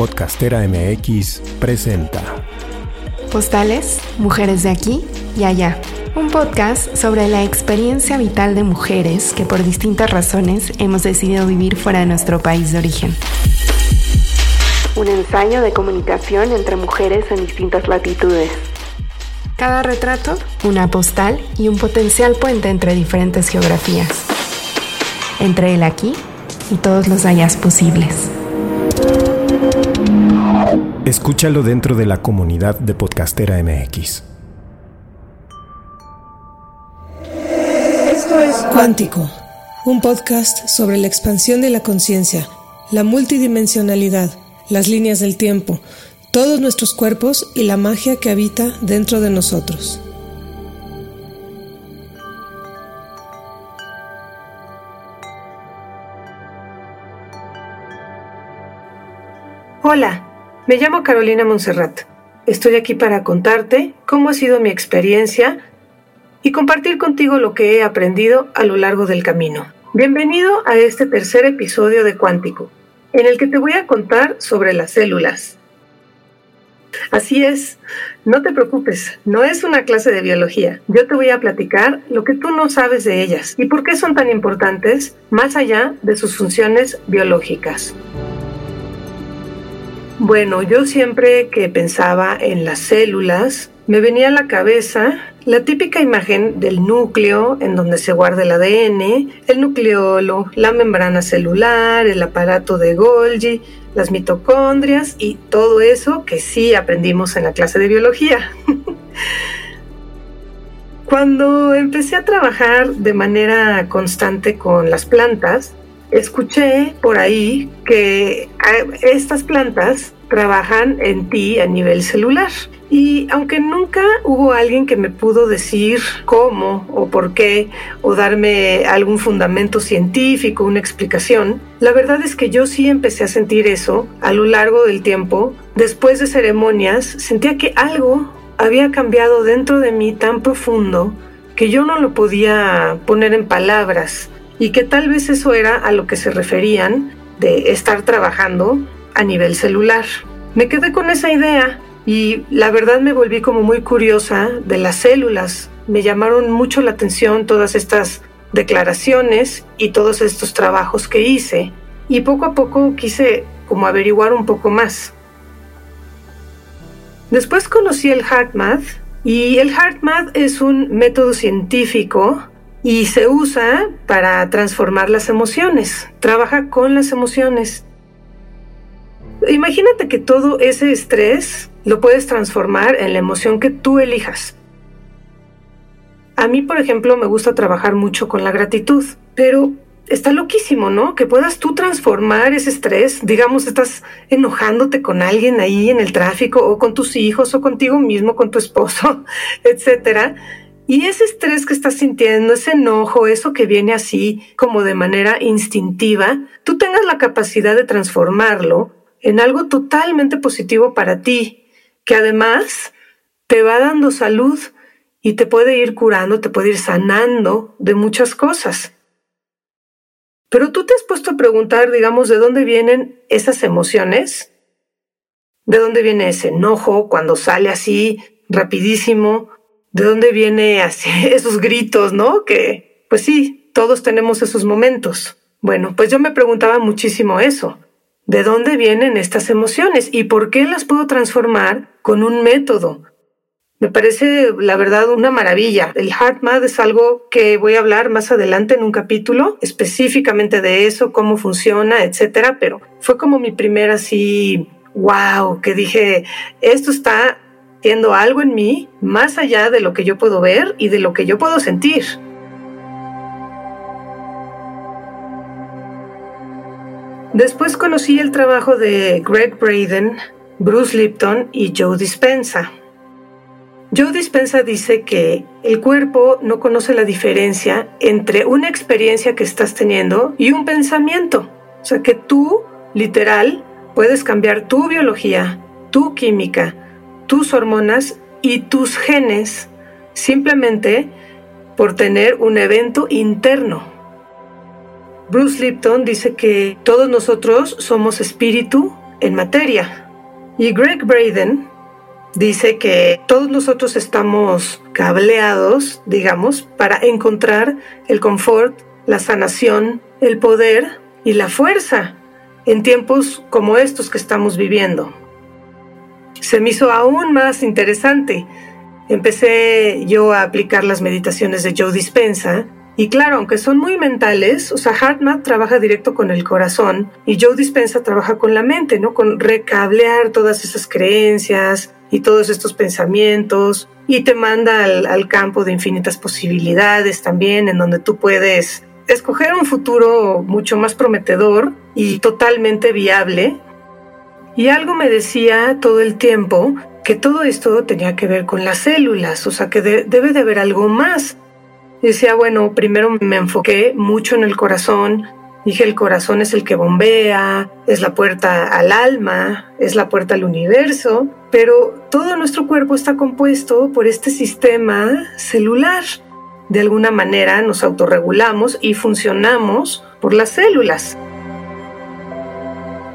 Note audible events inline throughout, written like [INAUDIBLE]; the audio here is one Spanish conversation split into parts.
Podcastera MX presenta Postales, Mujeres de aquí y allá. Un podcast sobre la experiencia vital de mujeres que por distintas razones hemos decidido vivir fuera de nuestro país de origen. Un ensayo de comunicación entre mujeres en distintas latitudes. Cada retrato, una postal y un potencial puente entre diferentes geografías. Entre el aquí y todos los allá posibles. Escúchalo dentro de la comunidad de Podcastera MX. Esto es Cuántico, un podcast sobre la expansión de la conciencia, la multidimensionalidad, las líneas del tiempo, todos nuestros cuerpos y la magia que habita dentro de nosotros. Hola, me llamo Carolina Monserrat. Estoy aquí para contarte cómo ha sido mi experiencia y compartir contigo lo que he aprendido a lo largo del camino. Bienvenido a este tercer episodio de Cuántico, en el que te voy a contar sobre las células. Así es, no te preocupes, no es una clase de biología. Yo te voy a platicar lo que tú no sabes de ellas y por qué son tan importantes más allá de sus funciones biológicas. Bueno, yo siempre que pensaba en las células, me venía a la cabeza la típica imagen del núcleo en donde se guarda el ADN, el nucleolo, la membrana celular, el aparato de Golgi, las mitocondrias y todo eso que sí aprendimos en la clase de biología. [LAUGHS] Cuando empecé a trabajar de manera constante con las plantas, escuché por ahí que estas plantas trabajan en ti a nivel celular. Y aunque nunca hubo alguien que me pudo decir cómo o por qué o darme algún fundamento científico, una explicación, la verdad es que yo sí empecé a sentir eso a lo largo del tiempo. Después de ceremonias, sentía que algo había cambiado dentro de mí tan profundo que yo no lo podía poner en palabras y que tal vez eso era a lo que se referían de estar trabajando a nivel celular. Me quedé con esa idea y la verdad me volví como muy curiosa de las células. Me llamaron mucho la atención todas estas declaraciones y todos estos trabajos que hice y poco a poco quise como averiguar un poco más. Después conocí el HeartMath y el HeartMath es un método científico y se usa para transformar las emociones, trabaja con las emociones. Imagínate que todo ese estrés lo puedes transformar en la emoción que tú elijas. A mí, por ejemplo, me gusta trabajar mucho con la gratitud, pero está loquísimo, ¿no? Que puedas tú transformar ese estrés, digamos, estás enojándote con alguien ahí en el tráfico o con tus hijos o contigo mismo, con tu esposo, [LAUGHS] etcétera, y ese estrés que estás sintiendo, ese enojo, eso que viene así como de manera instintiva, tú tengas la capacidad de transformarlo en algo totalmente positivo para ti, que además te va dando salud y te puede ir curando, te puede ir sanando de muchas cosas. Pero tú te has puesto a preguntar, digamos, de dónde vienen esas emociones, de dónde viene ese enojo cuando sale así rapidísimo, de dónde viene así [LAUGHS] esos gritos, ¿no? Que, pues sí, todos tenemos esos momentos. Bueno, pues yo me preguntaba muchísimo eso. ¿De dónde vienen estas emociones y por qué las puedo transformar con un método? Me parece, la verdad, una maravilla. El HeartMath es algo que voy a hablar más adelante en un capítulo específicamente de eso, cómo funciona, etcétera, pero fue como mi primera así, wow, que dije, esto está Siendo algo en mí más allá de lo que yo puedo ver y de lo que yo puedo sentir. Después conocí el trabajo de Greg Braden, Bruce Lipton y Joe Dispensa. Joe Dispensa dice que el cuerpo no conoce la diferencia entre una experiencia que estás teniendo y un pensamiento. O sea que tú, literal, puedes cambiar tu biología, tu química, tus hormonas y tus genes simplemente por tener un evento interno. Bruce Lipton dice que todos nosotros somos espíritu en materia. Y Greg Braden dice que todos nosotros estamos cableados, digamos, para encontrar el confort, la sanación, el poder y la fuerza en tiempos como estos que estamos viviendo. Se me hizo aún más interesante. Empecé yo a aplicar las meditaciones de Joe Dispensa y claro, aunque son muy mentales, o sea, HeartMath trabaja directo con el corazón y Joe Dispensa trabaja con la mente, ¿no? Con recablear todas esas creencias y todos estos pensamientos y te manda al, al campo de infinitas posibilidades también, en donde tú puedes escoger un futuro mucho más prometedor y totalmente viable. Y algo me decía todo el tiempo que todo esto tenía que ver con las células, o sea que debe de haber algo más. decía, bueno, primero me enfoqué mucho en el corazón, dije el corazón es el que bombea, es la puerta al alma, es la puerta al universo, pero todo nuestro cuerpo está compuesto por este sistema celular de alguna manera nos autorregulamos y funcionamos por las células.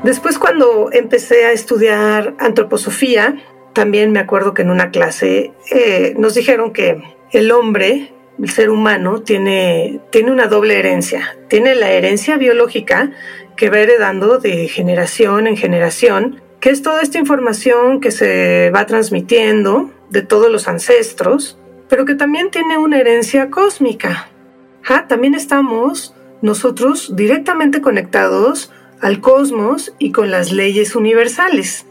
Después cuando empecé a estudiar antroposofía, también me acuerdo que en una clase eh, nos dijeron que el hombre, el ser humano, tiene, tiene una doble herencia. Tiene la herencia biológica que va heredando de generación en generación, que es toda esta información que se va transmitiendo de todos los ancestros, pero que también tiene una herencia cósmica. también estamos nosotros directamente conectados al cosmos y con las leyes universales.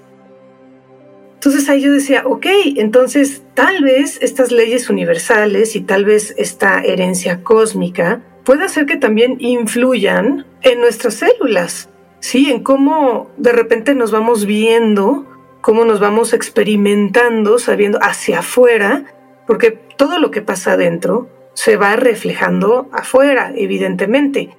Entonces ahí yo decía, ok, entonces tal vez estas leyes universales y tal vez esta herencia cósmica puede hacer que también influyan en nuestras células, ¿sí? En cómo de repente nos vamos viendo, cómo nos vamos experimentando, sabiendo hacia afuera porque todo lo que pasa adentro se va reflejando afuera, evidentemente.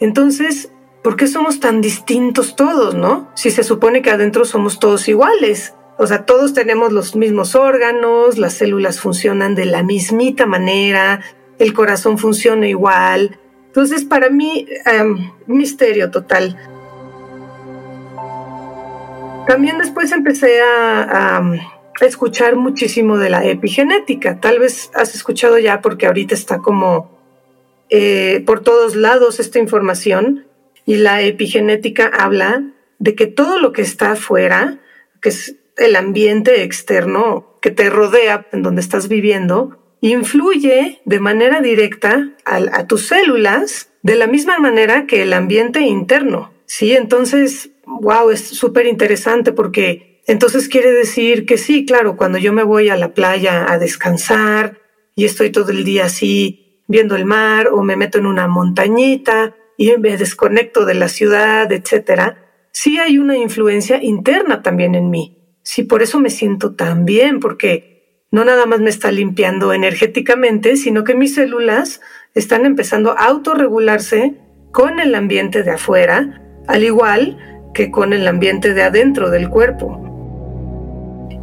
Entonces, ¿por qué somos tan distintos todos, no? Si se supone que adentro somos todos iguales. O sea, todos tenemos los mismos órganos, las células funcionan de la mismita manera, el corazón funciona igual. Entonces, para mí, em, misterio total. También después empecé a escuchar muchísimo de la epigenética. Tal vez has escuchado ya porque ahorita está como eh, por todos lados esta información y la epigenética habla de que todo lo que está afuera, que es el ambiente externo que te rodea en donde estás viviendo, influye de manera directa a, tus células de la misma manera que el ambiente interno. Sí, entonces, wow, es súper interesante porque entonces quiere decir que sí, claro, cuando yo me voy a la playa a descansar y estoy todo el día así viendo el mar o me meto en una montañita y me desconecto de la ciudad, etcétera, sí hay una influencia interna también en mí. Sí, por eso me siento tan bien, porque no nada más me está limpiando energéticamente, sino que mis células están empezando a autorregularse con el ambiente de afuera, al igual que con el ambiente de adentro del cuerpo.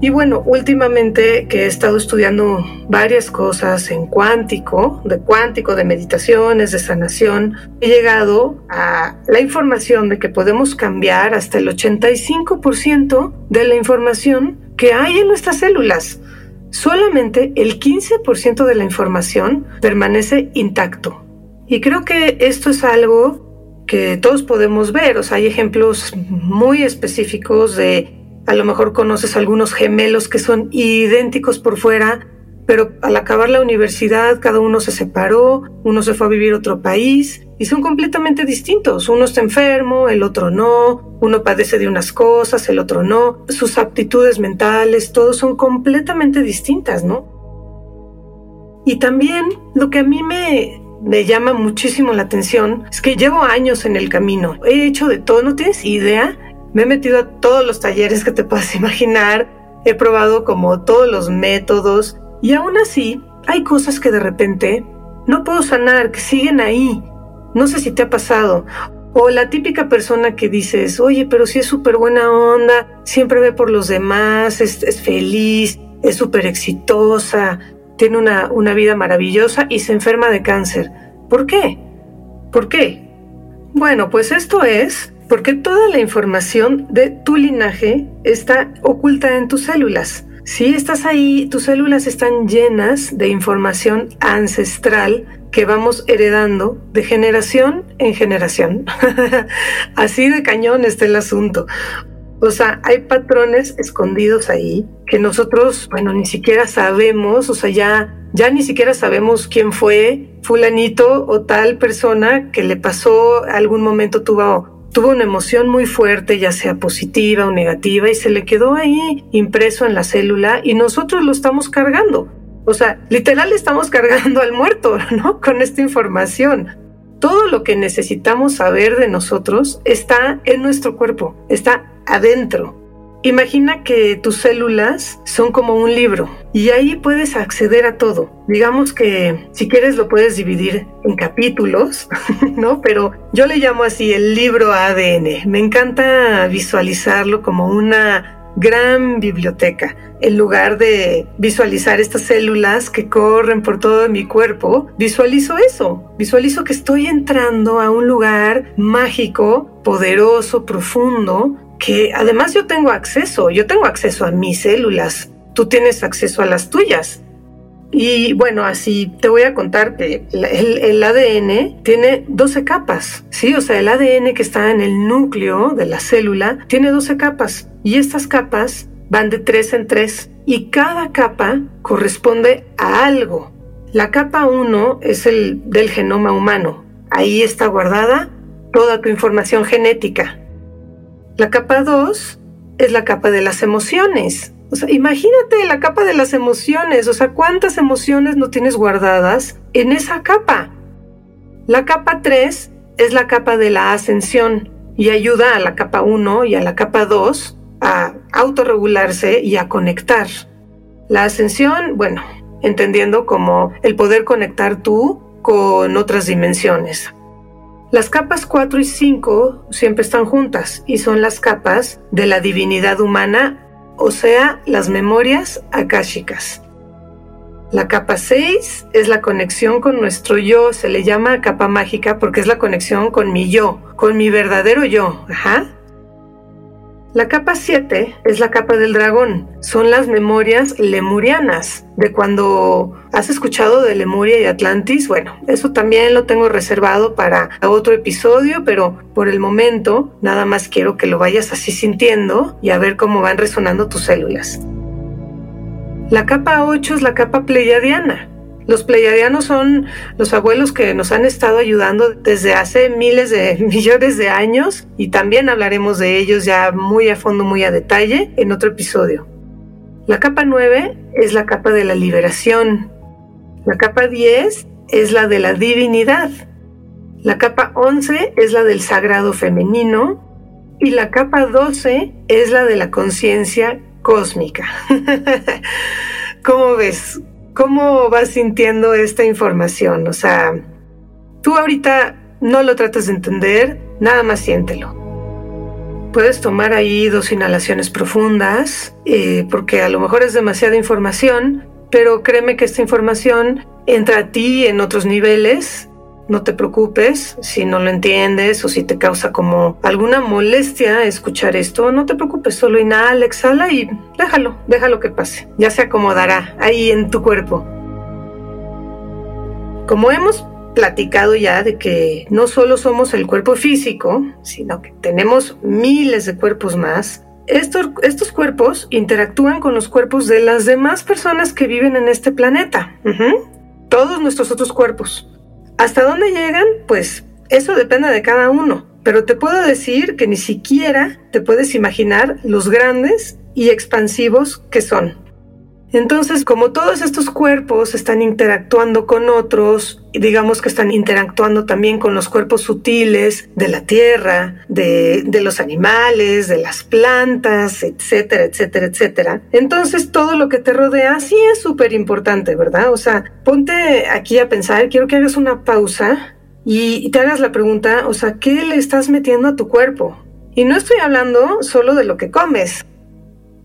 Y bueno, últimamente que he estado estudiando varias cosas en cuántico, de cuántico, de meditaciones, de sanación, he llegado a la información de que podemos cambiar hasta el 85% de la información que hay en nuestras células. Solamente el 15% de la información permanece intacto. Y creo que esto es algo que todos podemos ver. O sea, hay ejemplos muy específicos de a lo mejor conoces algunos gemelos que son idénticos por fuera, pero al acabar la universidad cada uno se separó, uno se fue a vivir a otro país y son completamente distintos. Uno está enfermo, el otro no, uno padece de unas cosas, el otro no. Sus aptitudes mentales, todos son completamente distintas, ¿no? Y también lo que a mí me, me llama muchísimo la atención es que llevo años en el camino. He hecho de todo, no tienes idea me he metido a todos los talleres que te puedas imaginar, he probado como todos los métodos y aún así hay cosas que de repente no puedo sanar, que siguen ahí. No sé si te ha pasado. O la típica persona que dices, oye, pero si es súper buena onda, siempre ve por los demás, es, feliz, es súper exitosa, tiene una, una vida maravillosa y se enferma de cáncer. ¿Por qué? ¿Por qué? Bueno, pues esto es Porque toda la información de tu linaje está oculta en tus células. Si estás ahí, tus células están llenas de información ancestral que vamos heredando de generación en generación. [LAUGHS] Así de cañón está el asunto. O sea, hay patrones escondidos ahí que nosotros, bueno, ni siquiera sabemos, o sea, ya, ya ni siquiera sabemos quién fue fulanito o tal persona que le pasó algún momento tuvo tuvo una emoción muy fuerte, ya sea positiva o negativa, y se le quedó ahí impreso en la célula y nosotros lo estamos cargando. O sea, literal estamos [LAUGHS] cargando al muerto, ¿no? Con esta información. Todo lo que necesitamos saber de nosotros está en nuestro cuerpo, está adentro. Imagina que tus células son como un libro y ahí puedes acceder a todo. Digamos que si quieres lo puedes dividir en capítulos, [LAUGHS] ¿no? Pero yo le llamo así el libro ADN. Me encanta visualizarlo como una gran biblioteca. En lugar de visualizar estas células que corren por todo mi cuerpo, visualizo eso. Visualizo que estoy entrando a un lugar mágico, poderoso, profundo, que además yo tengo acceso, yo tengo acceso a mis células, tú tienes acceso a las tuyas. Y bueno, así te voy a contar que el, ADN tiene 12 capas, ¿sí? O sea, el ADN que está en el núcleo de la célula tiene 12 capas y estas capas van de 3 en 3 y cada capa corresponde a algo. La capa 1 es el del genoma humano. Ahí está guardada toda tu información genética. La capa 2 es la capa de las emociones. O sea, imagínate la capa de las emociones. O sea, ¿cuántas emociones no tienes guardadas en esa capa? La capa 3 es la capa de la ascensión y ayuda a la capa 1 y a la capa 2 a autorregularse y a conectar. La ascensión, bueno, entendiendo como el poder conectar tú con otras dimensiones. Las capas 4 y 5 siempre están juntas y son las capas de la divinidad humana, o sea, las memorias akáshicas. La capa 6 es la conexión con nuestro yo, se le llama capa mágica porque es la conexión con mi yo, con mi verdadero yo. Ajá. La capa 7 es la capa del dragón. Son las memorias lemurianas de cuando has escuchado de Lemuria y Atlantis. Bueno, eso también lo tengo reservado para otro episodio, pero por el momento nada más quiero que lo vayas así sintiendo y a ver cómo van resonando tus células. La capa 8 es la capa pleiadiana. Los pleiadianos son los abuelos que nos han estado ayudando desde hace miles de [LAUGHS] millones de años y también hablaremos de ellos ya muy a fondo, muy a detalle en otro episodio. La capa 9 es la capa de la liberación. La capa 10 es la de la divinidad. La capa 11 es la del sagrado femenino. Y la capa 12 es la de la conciencia cósmica. [LAUGHS] ¿Cómo ves? ¿Cómo vas sintiendo esta información? O sea, tú ahorita no lo tratas de entender, nada más siéntelo. Puedes tomar ahí dos inhalaciones profundas, eh, porque a lo mejor es demasiada información, pero créeme que esta información entra a ti en otros niveles no te preocupes si no lo entiendes o si te causa como alguna molestia escuchar esto. No te preocupes, solo inhala, exhala y déjalo, déjalo que pase. Ya se acomodará ahí en tu cuerpo. Como hemos platicado ya de que no solo somos el cuerpo físico, sino que tenemos miles de cuerpos más, estos, estos cuerpos interactúan con los cuerpos de las demás personas que viven en este planeta. Todos nuestros otros cuerpos. ¿Hasta dónde llegan? Pues eso depende de cada uno. Pero te puedo decir que ni siquiera te puedes imaginar los grandes y expansivos que son. Entonces, como todos estos cuerpos están interactuando con otros, y digamos que están interactuando también con los cuerpos sutiles de la tierra, de, los animales, de las plantas, etcétera, etcétera, etcétera. Entonces, todo lo que te rodea sí es súper importante, ¿verdad? O sea, ponte aquí a pensar, quiero que hagas una pausa y te hagas la pregunta, o sea, ¿qué le estás metiendo a tu cuerpo? Y no estoy hablando solo de lo que comes.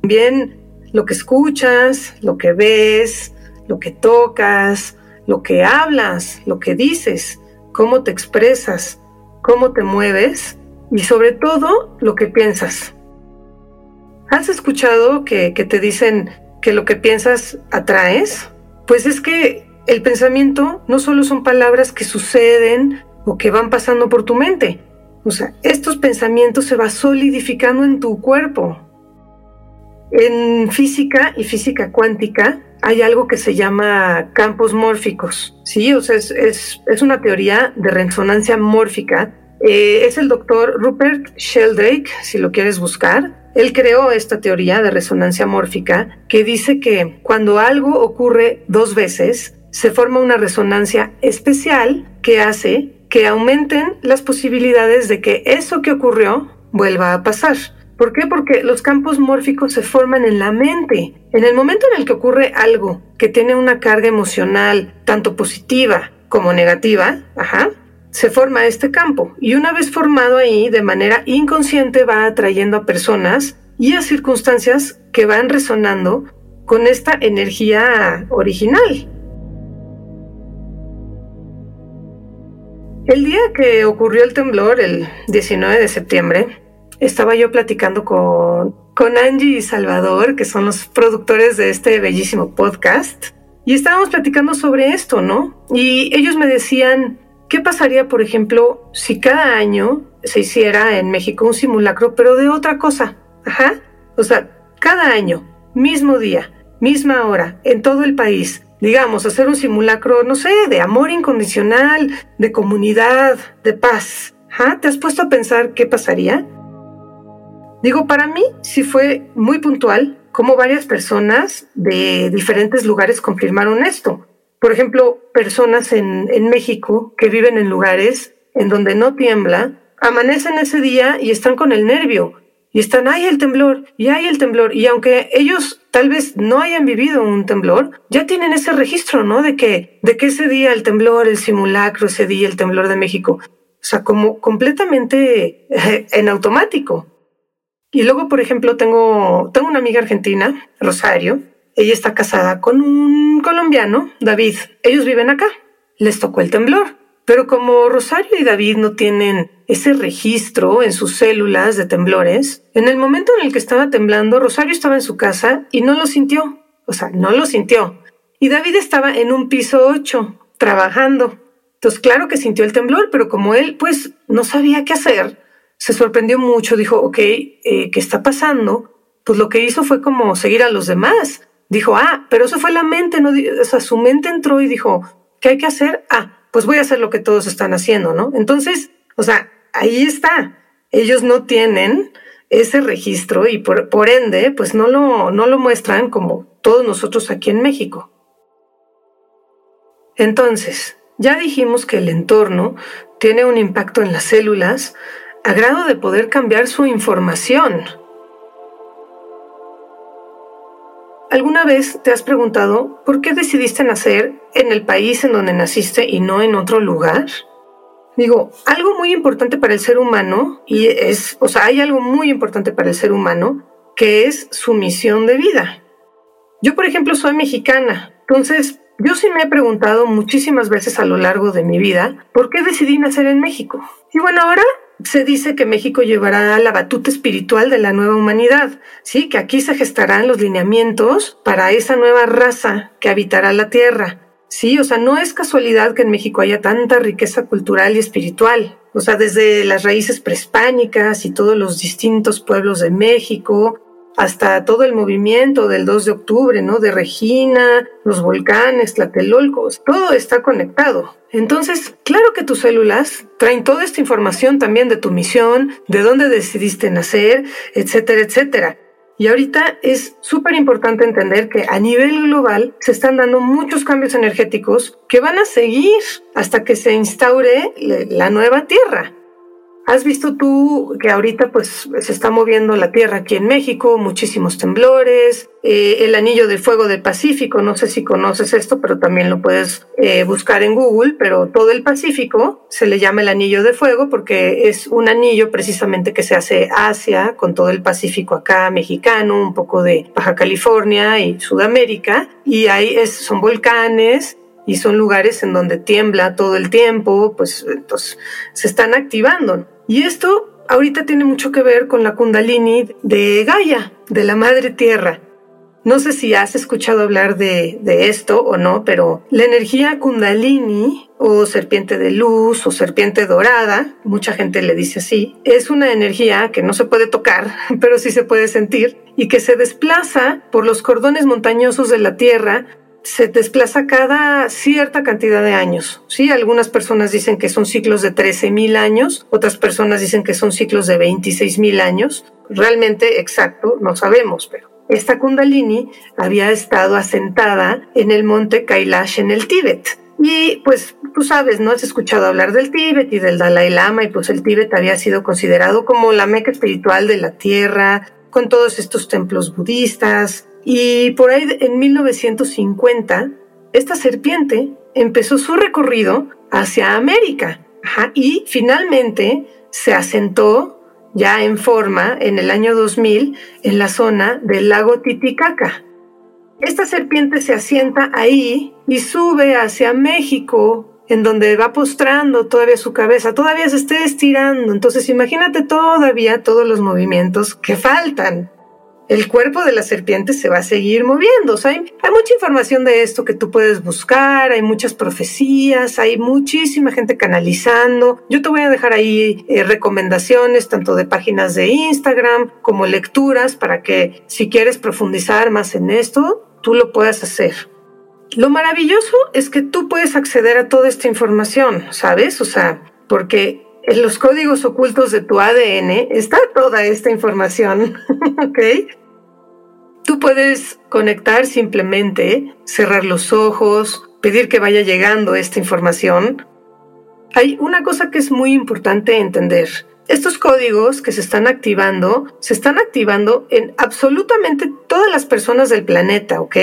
Bien, lo que escuchas, lo que ves, lo que tocas, lo que hablas, lo que dices, cómo te expresas, cómo te mueves y sobre todo lo que piensas. ¿Has escuchado que, te dicen que lo que piensas atraes? Pues es que el pensamiento no solo son palabras que suceden o que van pasando por tu mente. O sea, estos pensamientos se van solidificando en tu cuerpo. En física y física cuántica hay algo que se llama campos mórficos. Sí, o sea, es, una teoría de resonancia mórfica. Eh, es el doctor Rupert Sheldrake, si lo quieres buscar. Él creó esta teoría de resonancia mórfica que dice que cuando algo ocurre dos veces, se forma una resonancia especial que hace que aumenten las posibilidades de que eso que ocurrió vuelva a pasar. ¿Por qué? Porque los campos mórficos se forman en la mente. En el momento en el que ocurre algo que tiene una carga emocional tanto positiva como negativa, ajá, se forma este campo. Y una vez formado ahí, de manera inconsciente va atrayendo a personas y a circunstancias que van resonando con esta energía original. El día que ocurrió el temblor, el 19 de septiembre, estaba yo platicando con, con Angie y Salvador, que son los productores de este bellísimo podcast, y estábamos platicando sobre esto, ¿no? Y ellos me decían, ¿qué pasaría, por ejemplo, si cada año se hiciera en México un simulacro, pero de otra cosa? Ajá. O sea, cada año, mismo día, misma hora, en todo el país, digamos, hacer un simulacro, no sé, de amor incondicional, de comunidad, de paz. ¿Te has puesto a pensar qué pasaría? Digo, para mí sí fue muy puntual cómo varias personas de diferentes lugares confirmaron esto. Por ejemplo, personas en, México que viven en lugares en donde no tiembla, amanecen ese día y están con el nervio, y están, hay el temblor, y hay el temblor. Y aunque ellos tal vez no hayan vivido un temblor, ya tienen ese registro, ¿no? De que, de que ese día el temblor, el simulacro, ese día el temblor de México. O sea, como completamente eh, en automático. Y luego, por ejemplo, tengo, tengo una amiga argentina, Rosario. Ella está casada con un colombiano, David. Ellos viven acá. Les tocó el temblor. Pero como Rosario y David no tienen ese registro en sus células de temblores, en el momento en el que estaba temblando, Rosario estaba en su casa y no lo sintió. O sea, no lo sintió. Y David estaba en un piso 8, trabajando. Entonces, claro que sintió el temblor, pero como él, pues, no sabía qué hacer, se sorprendió mucho, dijo, ok, eh, ¿qué está pasando? Pues lo que hizo fue como seguir a los demás. Dijo, ah, pero eso fue la mente, no, o sea, su mente entró y dijo, ¿qué hay que hacer? Ah, pues voy a hacer lo que todos están haciendo, ¿no? Entonces, o sea, ahí está. Ellos no tienen ese registro y por, por ende, pues no lo, no lo muestran como todos nosotros aquí en México. Entonces, ya dijimos que el entorno tiene un impacto en las células a grado de poder cambiar su información. ¿Alguna vez te has preguntado por qué decidiste nacer en el país en donde naciste y no en otro lugar? Digo, algo muy importante para el ser humano, y es, o sea, hay algo muy importante para el ser humano, que es su misión de vida. Yo, por ejemplo, soy mexicana, entonces yo sí me he preguntado muchísimas veces a lo largo de mi vida por qué decidí nacer en México. Y bueno, ahora se dice que México llevará la batuta espiritual de la nueva humanidad, sí, que aquí se gestarán los lineamientos para esa nueva raza que habitará la tierra. Sí, o sea, no es casualidad que en México haya tanta riqueza cultural y espiritual. O sea, desde las raíces prehispánicas y todos los distintos pueblos de México, hasta todo el movimiento del 2 de octubre, ¿no? De Regina, los volcanes, Tlatelolcos, todo está conectado. Entonces, claro que tus células traen toda esta información también de tu misión, de dónde decidiste nacer, etcétera, etcétera. Y ahorita es súper importante entender que a nivel global se están dando muchos cambios energéticos que van a seguir hasta que se instaure la nueva Tierra. ¿Has visto tú que ahorita pues se está moviendo la Tierra aquí en México, muchísimos temblores, eh, el anillo de fuego del Pacífico, no sé si conoces esto, pero también lo puedes eh, buscar en Google, pero todo el Pacífico se le llama el anillo de fuego porque es un anillo precisamente que se hace Asia con todo el Pacífico acá mexicano, un poco de Baja California y Sudamérica, y ahí es, son volcanes y son lugares en donde tiembla todo el tiempo, pues entonces se están activando. Y esto ahorita tiene mucho que ver con la kundalini de Gaia, de la Madre Tierra. No sé si has escuchado hablar de, de, esto o no, pero la energía kundalini o serpiente de luz o serpiente dorada, mucha gente le dice así, es una energía que no se puede tocar, [LAUGHS] pero sí se puede sentir y que se desplaza por los cordones montañosos de la Tierra se desplaza cada cierta cantidad de años. Sí, algunas personas dicen que son ciclos de 13.000 años, otras personas dicen que son ciclos de 26.000 años. Realmente exacto no sabemos, pero esta kundalini había estado asentada en el monte Kailash en el Tíbet. Y pues tú sabes, ¿no? Has escuchado hablar del Tíbet y del Dalai Lama y pues el Tíbet había sido considerado como la meca espiritual de la tierra, con todos estos templos budistas. Y por ahí en 1950, esta serpiente empezó su recorrido hacia América y finalmente se asentó ya en forma en el año 2000 en la zona del lago Titicaca. Esta serpiente se asienta ahí y sube hacia México, en donde va postrando todavía su cabeza, todavía se está estirando. Entonces imagínate todavía todos los movimientos que faltan el cuerpo de la serpiente se va a seguir moviendo. hay, mucha información de esto que tú puedes buscar, hay muchas profecías, hay muchísima gente canalizando. Yo te voy a dejar ahí eh, recomendaciones tanto de páginas de Instagram como lecturas para que si quieres profundizar más en esto, tú lo puedas hacer. Lo maravilloso es que tú puedes acceder a toda esta información, ¿sabes? O sea, porque en los códigos ocultos de tu ADN está toda esta información, [LAUGHS] ¿ok? Tú puedes conectar simplemente, cerrar los ojos, pedir que vaya llegando esta información. Hay una cosa que es muy importante entender. Estos códigos que se están activando, se están activando en absolutamente todas las personas del planeta, ¿ok?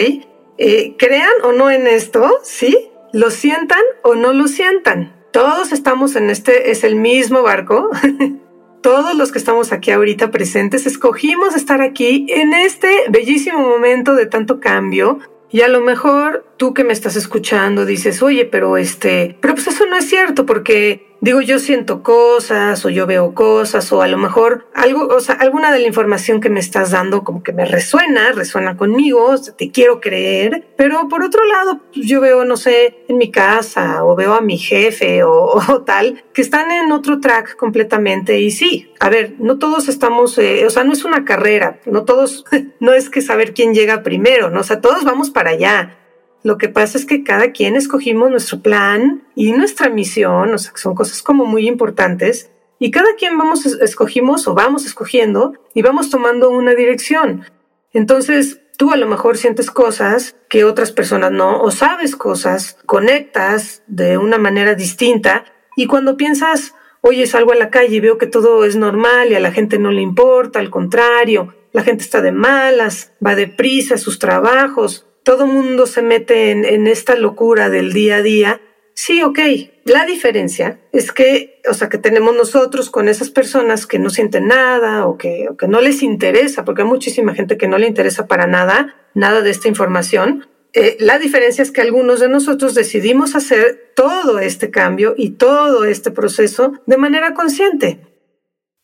Eh, crean o no en esto, ¿sí? Lo sientan o no lo sientan todos estamos en este, es el mismo barco. [LAUGHS] Todos los que estamos aquí ahorita presentes escogimos estar aquí en este bellísimo momento de tanto cambio. Y a lo mejor tú que me estás escuchando dices, oye, pero este, pero pues eso no es cierto porque digo, yo siento cosas o yo veo cosas o a lo mejor algo, o sea, alguna de la información que me estás dando como que me resuena, resuena conmigo, te quiero creer, pero por otro lado, pues, yo veo, no sé, en mi casa o veo a mi jefe [LAUGHS] o, tal, que están en otro track completamente y sí, a ver, no todos estamos, eh, o sea, no es una carrera, no todos, [LAUGHS] no es que saber quién llega primero, ¿no? O sea, todos vamos para allá. Lo que pasa es que cada quien escogimos nuestro plan y nuestra misión, o sea, son cosas como muy importantes, y cada quien vamos escogimos o vamos escogiendo y vamos tomando una dirección. Entonces, tú a lo mejor sientes cosas que otras personas no, o sabes cosas, conectas de una manera distinta, y cuando piensas, oye, salgo a la calle y veo que todo es normal y a la gente no le importa, al contrario, la gente está de malas, va deprisa a sus trabajos, todo mundo se mete en, esta locura del día a día. Sí, ok. La diferencia es que, o sea, que tenemos nosotros con esas personas que no sienten nada o que, que no les interesa, porque hay muchísima gente que no le interesa para nada, nada de esta información. Eh, la diferencia es que algunos de nosotros decidimos hacer todo este cambio y todo este proceso de manera consciente.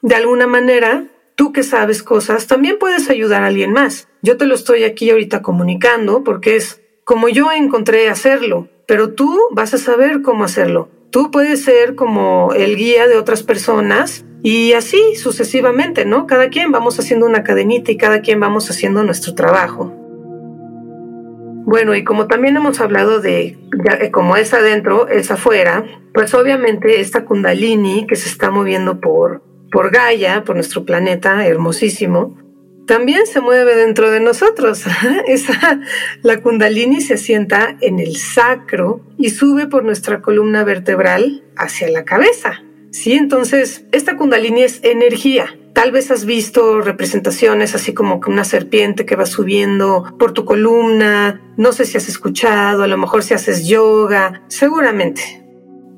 De alguna manera, tú que sabes cosas, también puedes ayudar a alguien más. Yo te lo estoy aquí ahorita comunicando porque es como yo encontré hacerlo, pero tú vas a saber cómo hacerlo. Tú puedes ser como el guía de otras personas y así sucesivamente, ¿no? Cada quien vamos haciendo una cadenita y cada quien vamos haciendo nuestro trabajo. Bueno, y como también hemos hablado de como es adentro, es afuera, pues obviamente esta kundalini que se está moviendo por por Gaia, por nuestro planeta hermosísimo, también se mueve dentro de nosotros. [LAUGHS] Esa, la kundalini se asienta en el sacro y sube por nuestra columna vertebral hacia la cabeza. Sí, entonces esta kundalini es energía. Tal vez has visto representaciones así como que una serpiente que va subiendo por tu columna. No sé si has escuchado, a lo mejor si haces yoga, seguramente.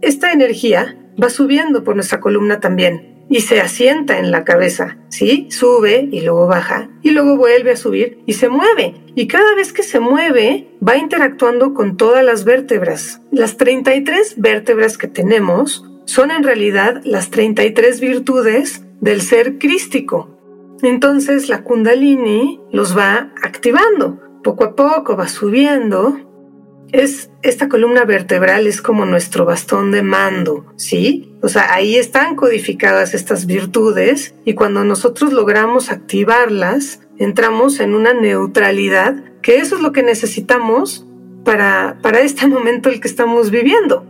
Esta energía va subiendo por nuestra columna también y se asienta en la cabeza, ¿sí? Sube y luego baja y luego vuelve a subir y se mueve. Y cada vez que se mueve va interactuando con todas las vértebras. Las 33 vértebras que tenemos son en realidad las 33 virtudes del ser crístico. Entonces la kundalini los va activando. Poco a poco va subiendo. Es esta columna vertebral es como nuestro bastón de mando, ¿sí? O sea, ahí están codificadas estas virtudes y cuando nosotros logramos activarlas, entramos en una neutralidad, que eso es lo que necesitamos para, para este [LAUGHS] momento el que estamos viviendo.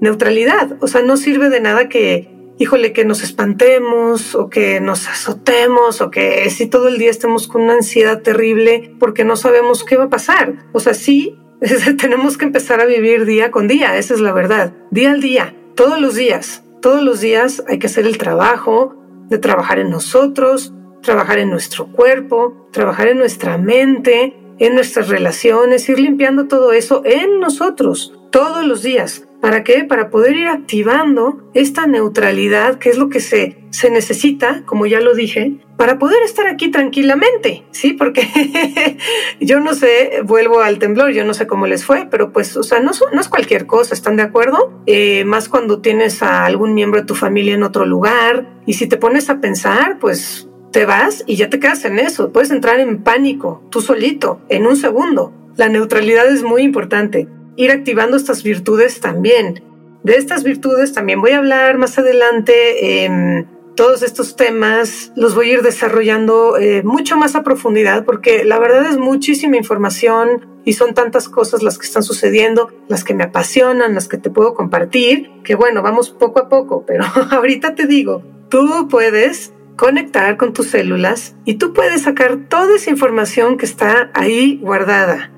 Neutralidad, o sea, no sirve de nada que, híjole, que nos espantemos o que nos azotemos o que si todo el día estemos con una ansiedad terrible porque no sabemos qué va a pasar. O sea, sí, [LAUGHS] tenemos que empezar a vivir día con día, esa es la verdad, día al día, todos los días. Todos los días hay que hacer el trabajo de trabajar en nosotros, trabajar en nuestro cuerpo, trabajar en nuestra mente, en nuestras relaciones, ir limpiando todo eso en nosotros todos los días. ¿Para qué? Para poder ir activando esta neutralidad, que es lo que se, se necesita, como ya lo dije, para poder estar aquí tranquilamente, ¿sí? Porque [LAUGHS] yo no sé, vuelvo al temblor, yo no sé cómo les fue, pero pues, o sea, no, es cualquier cosa, ¿están de acuerdo? Eh, más cuando tienes a algún miembro de tu familia en otro lugar, y si te pones a pensar, pues te vas y ya te quedas en eso. Puedes entrar en pánico, tú solito, en un segundo. La neutralidad es muy importante. Ir activando estas virtudes también. De estas virtudes también voy a hablar más adelante. Eh, todos estos temas los voy a ir desarrollando eh, mucho más a profundidad porque la verdad es muchísima información y son tantas cosas las que están sucediendo, las que me apasionan, las que te puedo compartir, que bueno, vamos poco a poco, pero [LAUGHS] ahorita te digo, tú puedes conectar con tus células y tú puedes sacar toda esa información que está ahí guardada.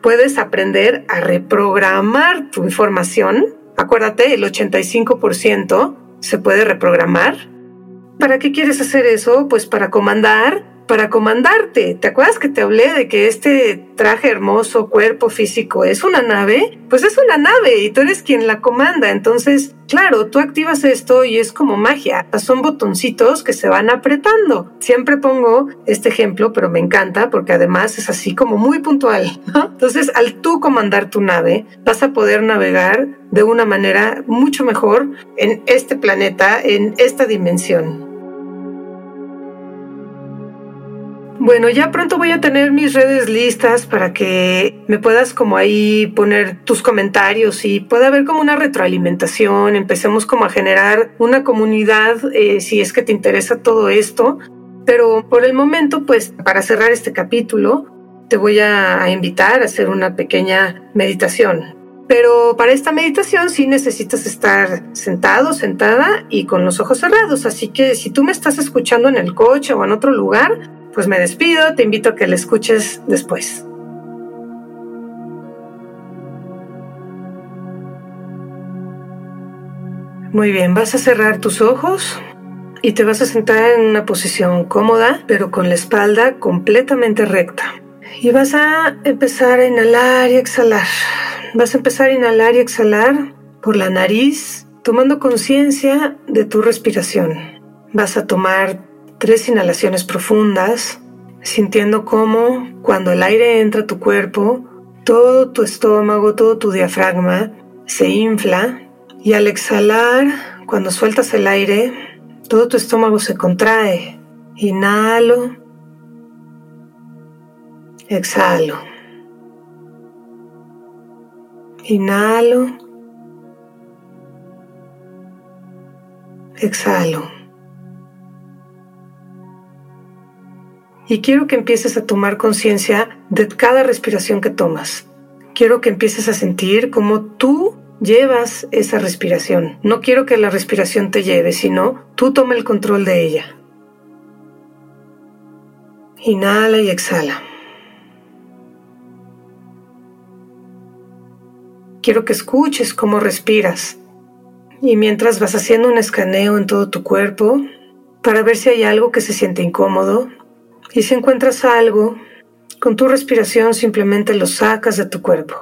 Puedes aprender a reprogramar tu información. Acuérdate, el 85% se puede reprogramar. ¿Para qué quieres hacer eso? Pues para comandar para comandarte. ¿Te acuerdas que te hablé de que este traje hermoso, cuerpo físico, es una nave? Pues es una nave y tú eres quien la comanda. Entonces, claro, tú activas esto y es como magia. Son botoncitos que se van apretando. Siempre pongo este ejemplo, pero me encanta porque además es así como muy puntual. Entonces, al tú comandar tu nave, vas a poder navegar de una manera mucho mejor en este planeta, en esta dimensión. Bueno, ya pronto voy a tener mis redes listas para que me puedas como ahí poner tus comentarios y pueda haber como una retroalimentación, empecemos como a generar una comunidad eh, si es que te interesa todo esto. Pero por el momento, pues para cerrar este capítulo, te voy a invitar a hacer una pequeña meditación. Pero para esta meditación sí necesitas estar sentado, sentada y con los ojos cerrados. Así que si tú me estás escuchando en el coche o en otro lugar, pues me despido, te invito a que la escuches después. Muy bien, vas a cerrar tus ojos y te vas a sentar en una posición cómoda, pero con la espalda completamente recta. Y vas a empezar a inhalar y exhalar. Vas a empezar a inhalar y exhalar por la nariz, tomando conciencia de tu respiración. Vas a tomar Tres inhalaciones profundas, sintiendo cómo cuando el aire entra a tu cuerpo, todo tu estómago, todo tu diafragma se infla y al exhalar, cuando sueltas el aire, todo tu estómago se contrae. Inhalo, exhalo. Inhalo, exhalo. Y quiero que empieces a tomar conciencia de cada respiración que tomas. Quiero que empieces a sentir cómo tú llevas esa respiración. No quiero que la respiración te lleve, sino tú toma el control de ella. Inhala y exhala. Quiero que escuches cómo respiras. Y mientras vas haciendo un escaneo en todo tu cuerpo para ver si hay algo que se siente incómodo, y si encuentras algo, con tu respiración simplemente lo sacas de tu cuerpo.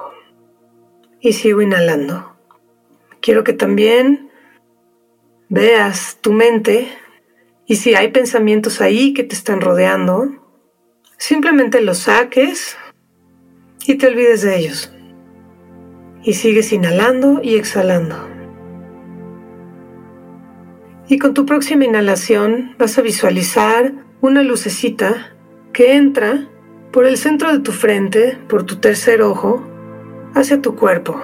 Y sigo inhalando. Quiero que también veas tu mente y si hay pensamientos ahí que te están rodeando, simplemente los saques y te olvides de ellos. Y sigues inhalando y exhalando. Y con tu próxima inhalación vas a visualizar una lucecita que entra por el centro de tu frente, por tu tercer ojo, hacia tu cuerpo.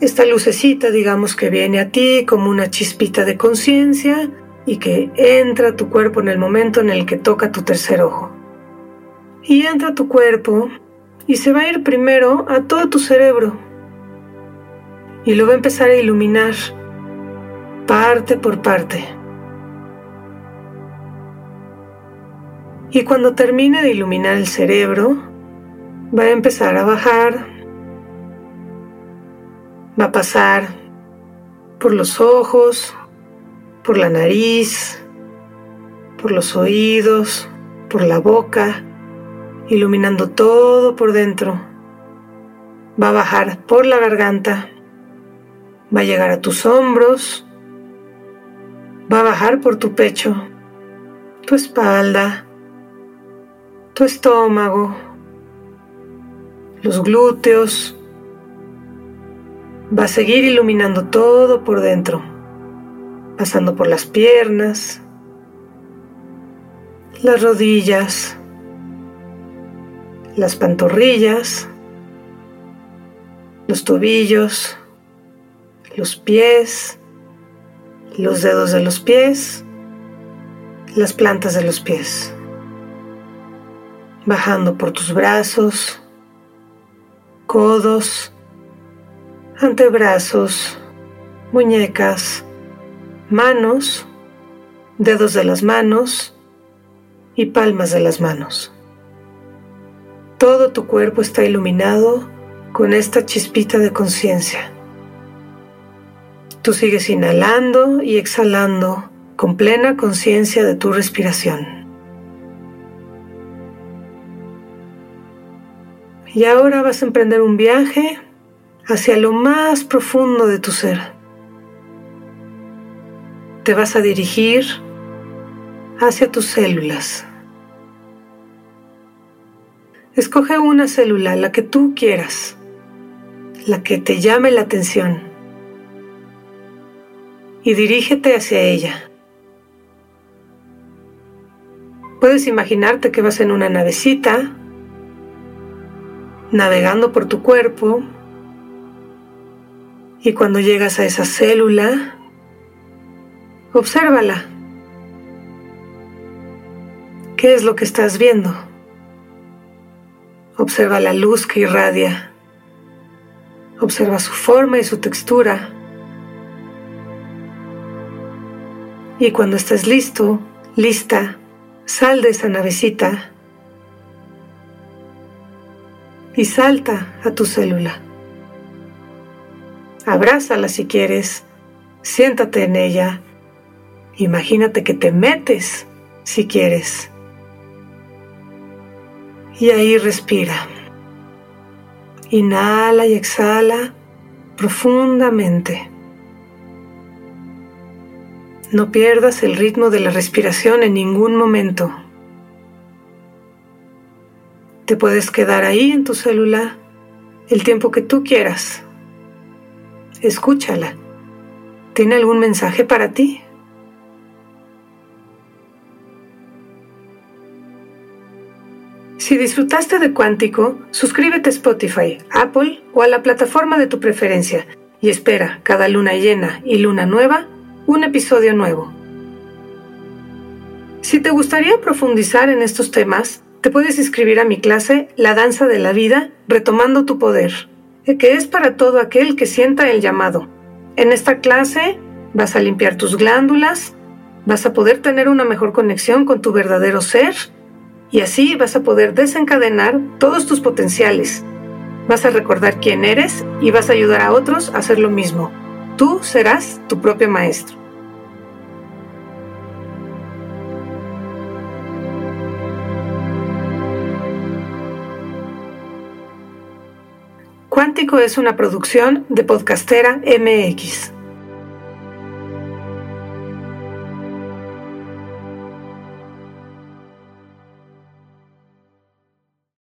Esta lucecita, digamos que viene a ti como una chispita de conciencia y que entra a tu cuerpo en el momento en el que toca tu tercer ojo. Y entra a tu cuerpo y se va a ir primero a todo tu cerebro y lo va a empezar a iluminar parte por parte. Y cuando termine de iluminar el cerebro, va a empezar a bajar, va a pasar por los ojos, por la nariz, por los oídos, por la boca, iluminando todo por dentro. Va a bajar por la garganta, va a llegar a tus hombros, va a bajar por tu pecho, tu espalda, tu estómago, los glúteos. Va a seguir iluminando todo por dentro, pasando por las piernas, las rodillas, las pantorrillas, los tobillos, los pies, los dedos de los pies, las plantas de los pies, bajando por tus brazos, codos, antebrazos, muñecas, manos, dedos de las manos y palmas de las manos. Todo tu cuerpo está iluminado con esta chispita de conciencia. Tú sigues inhalando y exhalando con plena conciencia de tu respiración. Y ahora vas a emprender un viaje hacia lo más profundo de tu ser. Te vas a dirigir hacia tus células. Escoge una célula, la que tú quieras, la que te llame la atención y dirígete hacia ella. Puedes imaginarte que vas en una navecita, navegando por tu cuerpo, y cuando llegas a esa célula, obsérvala. ¿Qué es lo que estás viendo? Observa la luz que irradia. Observa su forma y su textura. Y cuando estés listo, lista, sal de esa navecita y salta a tu célula. Abrázala si quieres, siéntate en ella, imagínate que te metes si quieres. Y ahí respira. Inhala y exhala profundamente. No pierdas el ritmo de la respiración en ningún momento. Te puedes quedar ahí en tu célula el tiempo que tú quieras. Escúchala. ¿Tiene algún mensaje para ti? Si disfrutaste de Cuántico, suscríbete a Spotify, Apple o a la plataforma de tu preferencia y espera cada luna llena y luna nueva un episodio nuevo. Si te gustaría profundizar en estos temas, te puedes inscribir a mi clase La Danza de la Vida, Retomando tu Poder, que es para todo aquel que sienta el llamado. En esta clase vas a limpiar tus glándulas, vas a poder tener una mejor conexión con tu verdadero ser y así vas a poder desencadenar todos tus potenciales. Vas a recordar quién eres y vas a ayudar a otros a hacer lo mismo. Tú serás tu propio maestro. Cuántico es una producción de Podcastera MX.